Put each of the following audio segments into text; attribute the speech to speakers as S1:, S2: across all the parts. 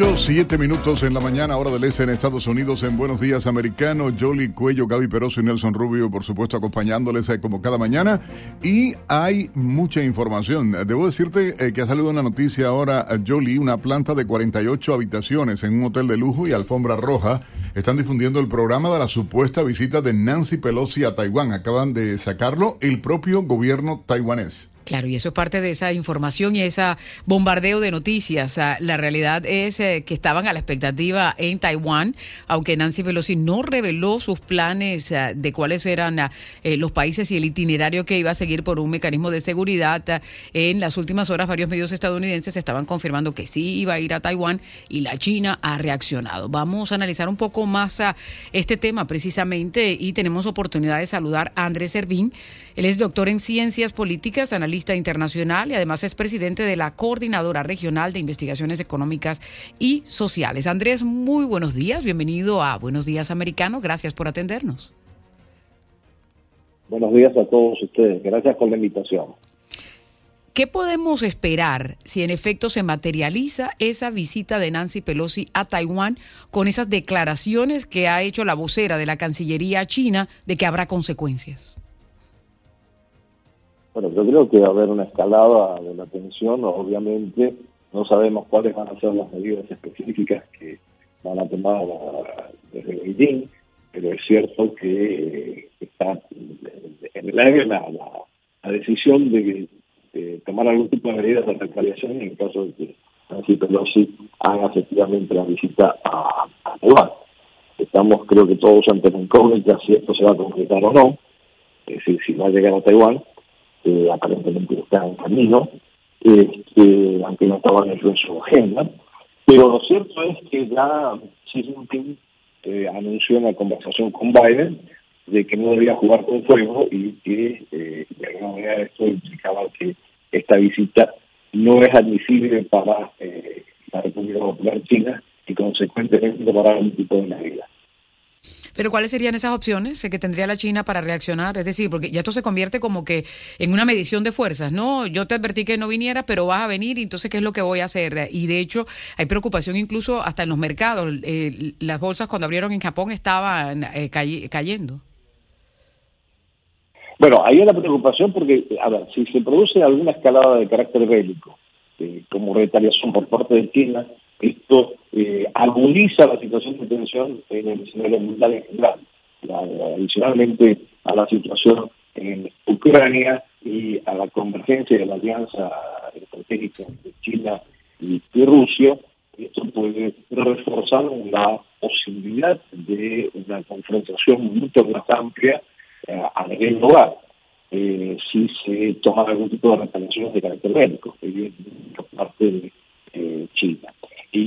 S1: 8, 7 minutos en la mañana, hora del este en Estados Unidos, en Buenos Días Americano. Jolly Cuello, Gaby Peroso y Nelson Rubio, por supuesto, acompañándoles eh, como cada mañana. Y hay mucha información. Debo decirte eh, que ha salido una noticia ahora, eh, Jolly, una planta de 48 habitaciones en un hotel de lujo y alfombra roja. Están difundiendo el programa de la supuesta visita de Nancy Pelosi a Taiwán. Acaban de sacarlo el propio gobierno taiwanés.
S2: Claro, y eso es parte de esa información y ese bombardeo de noticias. La realidad es eh, que estaban a la expectativa en Taiwán, aunque Nancy Pelosi no reveló sus planes eh, de cuáles eran eh, los países y el itinerario que iba a seguir por un mecanismo de seguridad. En las últimas horas, varios medios estadounidenses estaban confirmando que sí iba a ir a Taiwán y la China ha reaccionado. Vamos a analizar un poco más este tema precisamente y tenemos oportunidad de saludar a Andrés Servín. Él es doctor en ciencias políticas, analista internacional y además es presidente de la Coordinadora Regional de Investigaciones Económicas y Sociales. Andrés, muy buenos días. Bienvenido a Buenos Días Americano. Gracias por atendernos.
S3: Buenos días a todos ustedes. Gracias por la invitación.
S2: ¿Qué podemos esperar si en efecto se materializa esa visita de Nancy Pelosi a Taiwán con esas declaraciones que ha hecho la vocera de la Cancillería china de que habrá consecuencias?
S3: Bueno, yo creo que va a haber una escalada de la tensión, obviamente no sabemos cuáles van a ser las medidas específicas que van a tomar desde Beijing, pero es cierto que está en el aire la, decisión de, tomar algún tipo de medidas de retaliación en caso de que Nancy Pelosi haga efectivamente la visita a, Taiwán. Estamos, creo que todos ante la incógnita si esto se va a concretar o no, es decir, si va a llegar a Taiwán, que aparentemente está en camino, este, aunque no estaba en su agenda. Pero lo cierto es que ya Xi Jinping eh, anunció en la conversación con Biden de que no debía jugar con fuego y que eh, de alguna manera esto implicaba que esta visita no es admisible para eh, la República Popular China y consecuentemente para algún tipo de medida.
S2: Pero ¿cuáles serían esas opciones que tendría la China para reaccionar? Es decir, porque ya esto se convierte como que en una medición de fuerzas, ¿no? Yo te advertí que no viniera, pero vas a venir, entonces ¿qué es lo que voy a hacer? Y de hecho hay preocupación incluso hasta en los mercados. Eh, las bolsas cuando abrieron en Japón estaban eh, cayendo.
S3: Bueno, hay la preocupación porque, a ver, si se produce alguna escalada de carácter bélico, eh, como retaliación por parte de China, esto eh, agudiza la situación de tensión en el escenario mundial en general. adicionalmente a la situación en Ucrania y a la convergencia de la alianza estratégica de China y, Rusia, esto puede reforzar la posibilidad de una confrontación mucho más amplia eh, a nivel global. Eh, si se toma algún tipo de retaliaciones de carácter bélico, por parte de eh, China.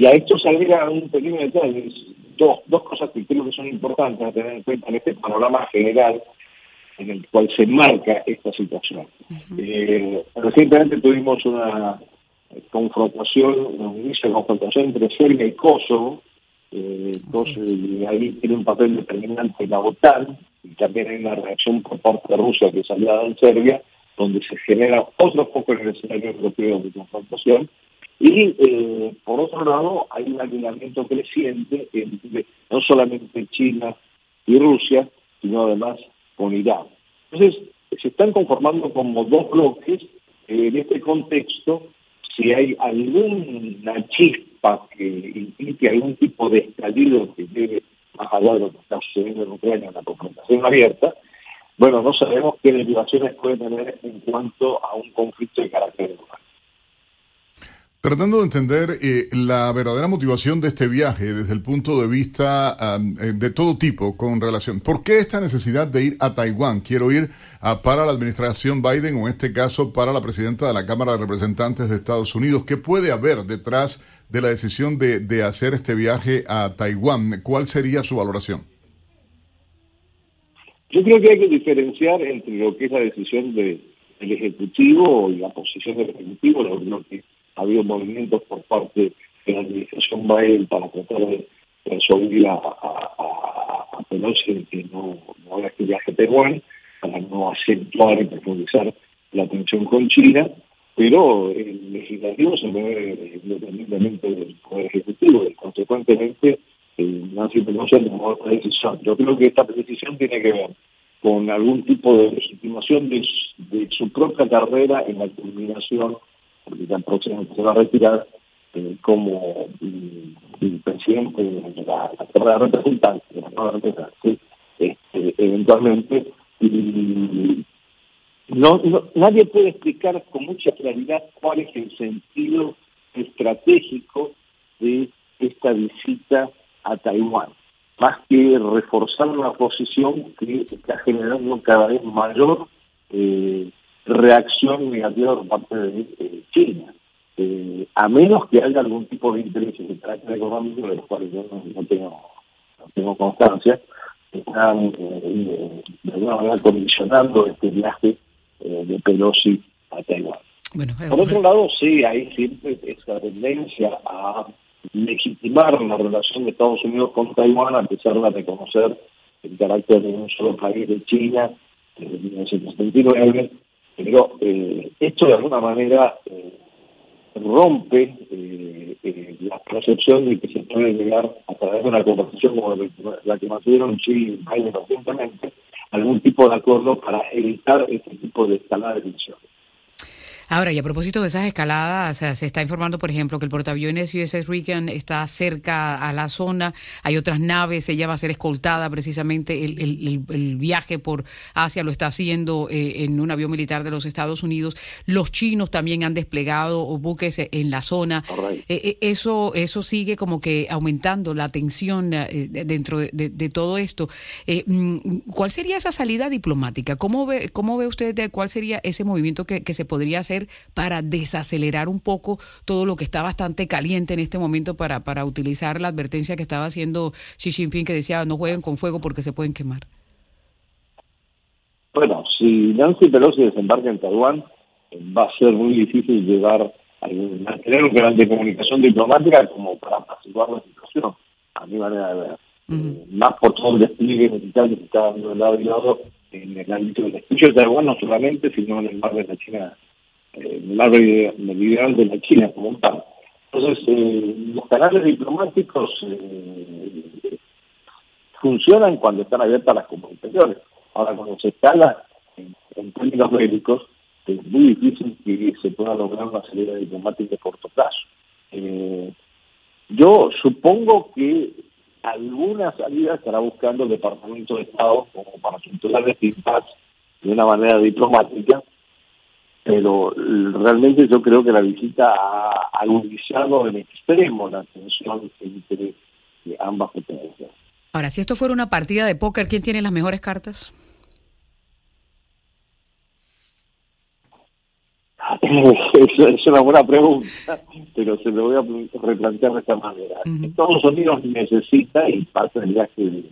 S3: Y a esto se agrega un pequeño detalle, dos, dos cosas que creo que son importantes a tener en cuenta en este panorama general en el cual se marca esta situación. Eh, recientemente tuvimos una confrontación, un inicio de confrontación entre Serbia y Kosovo, eh, y ahí tiene un papel determinante la OTAN, y también hay una reacción por parte de Rusia que salió en Serbia, donde se genera otro foco en el escenario europeo de confrontación, y eh, por otro lado, hay un alineamiento creciente entre no solamente China y Rusia, sino además con Irán. Entonces, se están conformando como dos bloques. en este contexto, si hay alguna chispa que implique algún tipo de estallido que lleve más allá de lo que está sucediendo en Ucrania en la confrontación abierta, bueno, no sabemos qué derivaciones puede tener en cuanto a un conflicto de carácter global.
S1: Tratando de entender eh, la verdadera motivación de este viaje desde el punto de vista eh, de todo tipo con relación. ¿Por qué esta necesidad de ir a Taiwán? Quiero ir para la administración Biden o en este caso para la presidenta de la Cámara de Representantes de Estados Unidos. ¿Qué puede haber detrás de la decisión de, hacer este viaje a Taiwán? ¿Cuál sería su valoración?
S3: Yo creo que hay que diferenciar entre lo que es la decisión de, del Ejecutivo y la posición del Ejecutivo, lo que ha habido movimientos por parte de la administración Biden para tratar de resolver a, a, Pelosi que no, no haga este viaje a Taiwán, para no acentuar y profundizar la tensión con China, pero el legislativo se mueve independientemente del poder ejecutivo y consecuentemente eh, Nancy Pelosi tomado esta decisión. Yo creo que esta decisión tiene que ver con algún tipo de legitimación de, de su propia carrera en la culminación porque tan próximo se va a retirar eh, como mm, presidente de la, de Representantes, este, eventualmente. Y no, no, nadie puede explicar con mucha claridad cuál es el sentido estratégico de esta visita a Taiwán, más que reforzar una posición que está generando cada vez mayor eh, reacción negativa por parte de eh, China. Eh, a menos que haya algún tipo de interés de carácter económico, de los cuales yo no, tengo, no tengo constancia, están eh, de alguna manera condicionando este viaje de Pelosi a Taiwán. por otro lado, sí, hay siempre esta tendencia a legitimar la relación de Estados Unidos con Taiwán, a pesar de reconocer el carácter de un solo país de China desde 1979 pero eh, esto de alguna manera eh, rompe eh, eh, la percepción de que se puede llegar a través de una conversación como la que mantuvieron Chile y Biden recientemente, algún tipo de acuerdo para evitar este tipo de escalada de tensiones.
S2: Ahora, y a propósito de esas escaladas, se está informando, por ejemplo, que el portaaviones USS Reagan está cerca a la zona, hay otras naves, ella va a ser escoltada precisamente, el, el, el viaje por Asia lo está haciendo eh, en un avión militar de los Estados Unidos, los chinos también han desplegado buques en la zona, eh, eh, eso, eso sigue como que aumentando la tensión dentro de, de, todo esto. Mm, ¿Cuál sería esa salida diplomática? ¿Cómo ve, cómo ve usted cuál sería ese movimiento que, que se podría hacer? Para desacelerar un poco todo lo que está bastante caliente en este momento para, para utilizar la advertencia que estaba haciendo Xi Jinping que decía no jueguen con fuego porque se pueden quemar?
S3: Bueno, si Nancy Pelosi desembarca en Taiwán, va a ser muy difícil llevar a tener un canal de comunicación diplomática como para apaciguar la situación, a mi manera de ver. Eh, más por todo el despliegue militar que se está dando de lado y lado en el ámbito del estrecho de Taiwán, no solamente, sino en el mar de la China eh, el mar meridional de la China como tal. Entonces, eh, los canales diplomáticos eh, funcionan cuando están abiertas las comunicaciones. Ahora, cuando se escala en, términos bélicos, es muy difícil que se pueda lograr una salida diplomática de corto plazo. Eh, yo supongo que alguna salida estará buscando el Departamento de Estado como para controlar este de una manera diplomática, pero realmente yo creo que la visita ha agudizado en extremo la tensión entre ambas potencias.
S2: Ahora, si esto fuera una partida de póker, ¿quién tiene las mejores cartas?
S3: es una buena pregunta, pero se lo voy a replantear de esta manera. Estados Unidos necesita, y parte del viaje de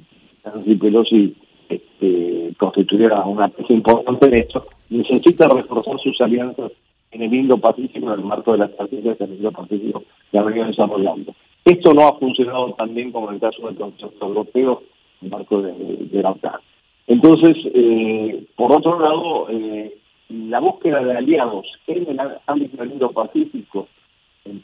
S3: Nancy Pelosi este, constituyera una pieza importante en esto, necesita reforzar sus alianzas en el Indo-Pacífico, en el marco de la estrategia del Indo-Pacífico que ha venido desarrollando. Esto no ha funcionado tan bien como en el caso del Consejo Europeo, en el marco de, la OTAN. Entonces, eh, por otro lado, eh, la búsqueda de aliados en el ámbito del Indo-Pacífico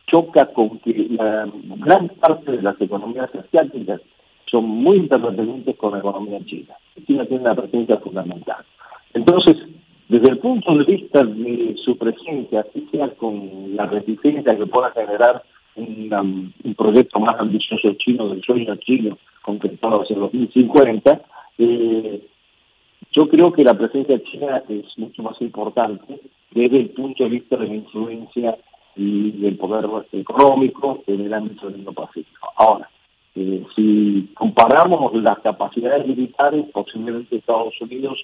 S3: choca con que la gran parte de las economías asiáticas son muy interdependientes con la economía china. China tiene una presencia fundamental. Entonces, desde el punto de vista de su presencia, así sea con la reticencia que pueda generar un proyecto más ambicioso chino del sueño chino concretado hacia el 2050, eh, yo creo que la presencia china es mucho más importante desde el punto de vista de la influencia y del poder económico en el ámbito del Indo-Pacífico. Ahora, eh, si comparamos las capacidades militares, posiblemente Estados Unidos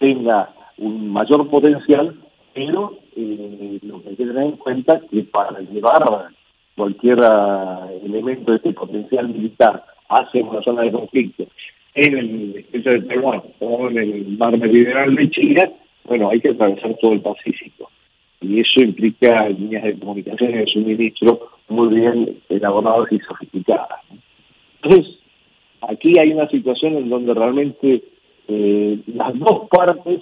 S3: tenga un mayor potencial, pero eh, lo que hay que tener en cuenta es que para llevar cualquier elemento de este potencial militar hacia una zona de conflicto en el estrecho de Taiwán o en el mar meridional de China, bueno, hay que atravesar todo el Pacífico. Y eso implica líneas de comunicación y de suministro muy bien elaboradas y sofisticadas. Entonces, aquí hay una situación en donde realmente eh, las dos partes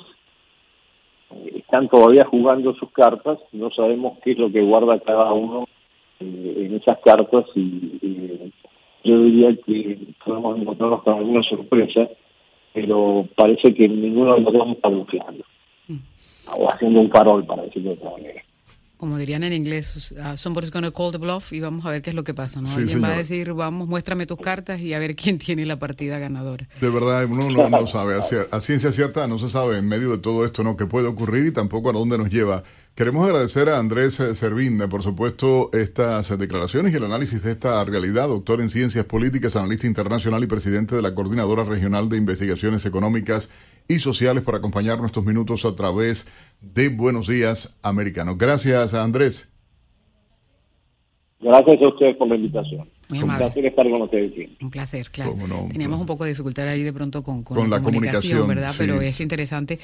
S3: eh, están todavía jugando sus cartas, no sabemos qué es lo que guarda cada uno eh, en esas cartas y yo diría que podemos encontrarnos con alguna sorpresa, pero parece que ninguno de los dos está bloqueando mm. o haciendo un farol, para decirlo de otra manera
S2: como dirían en inglés, uh, somebody's gonna call the bluff y vamos a ver qué es lo que pasa, ¿no? Alguien va a decir, vamos, muéstrame tus cartas y a ver quién tiene la partida ganadora.
S1: De verdad, uno no, sabe, a, ciencia cierta no se sabe en medio de todo esto, ¿no? Qué puede ocurrir y tampoco a dónde nos lleva. Queremos agradecer a Andrés Servín, por supuesto, estas declaraciones y el análisis de esta realidad, doctor en ciencias políticas, analista internacional y presidente de la Coordinadora Regional de Investigaciones Económicas y sociales por acompañarnos estos minutos a través de Buenos Días Americanos. Gracias, Andrés.
S3: Gracias a ustedes por la invitación. un placer estar con ustedes.
S2: Un placer, claro. Teníamos un poco de dificultad ahí de pronto con, la, comunicación, ¿verdad? Pero es interesante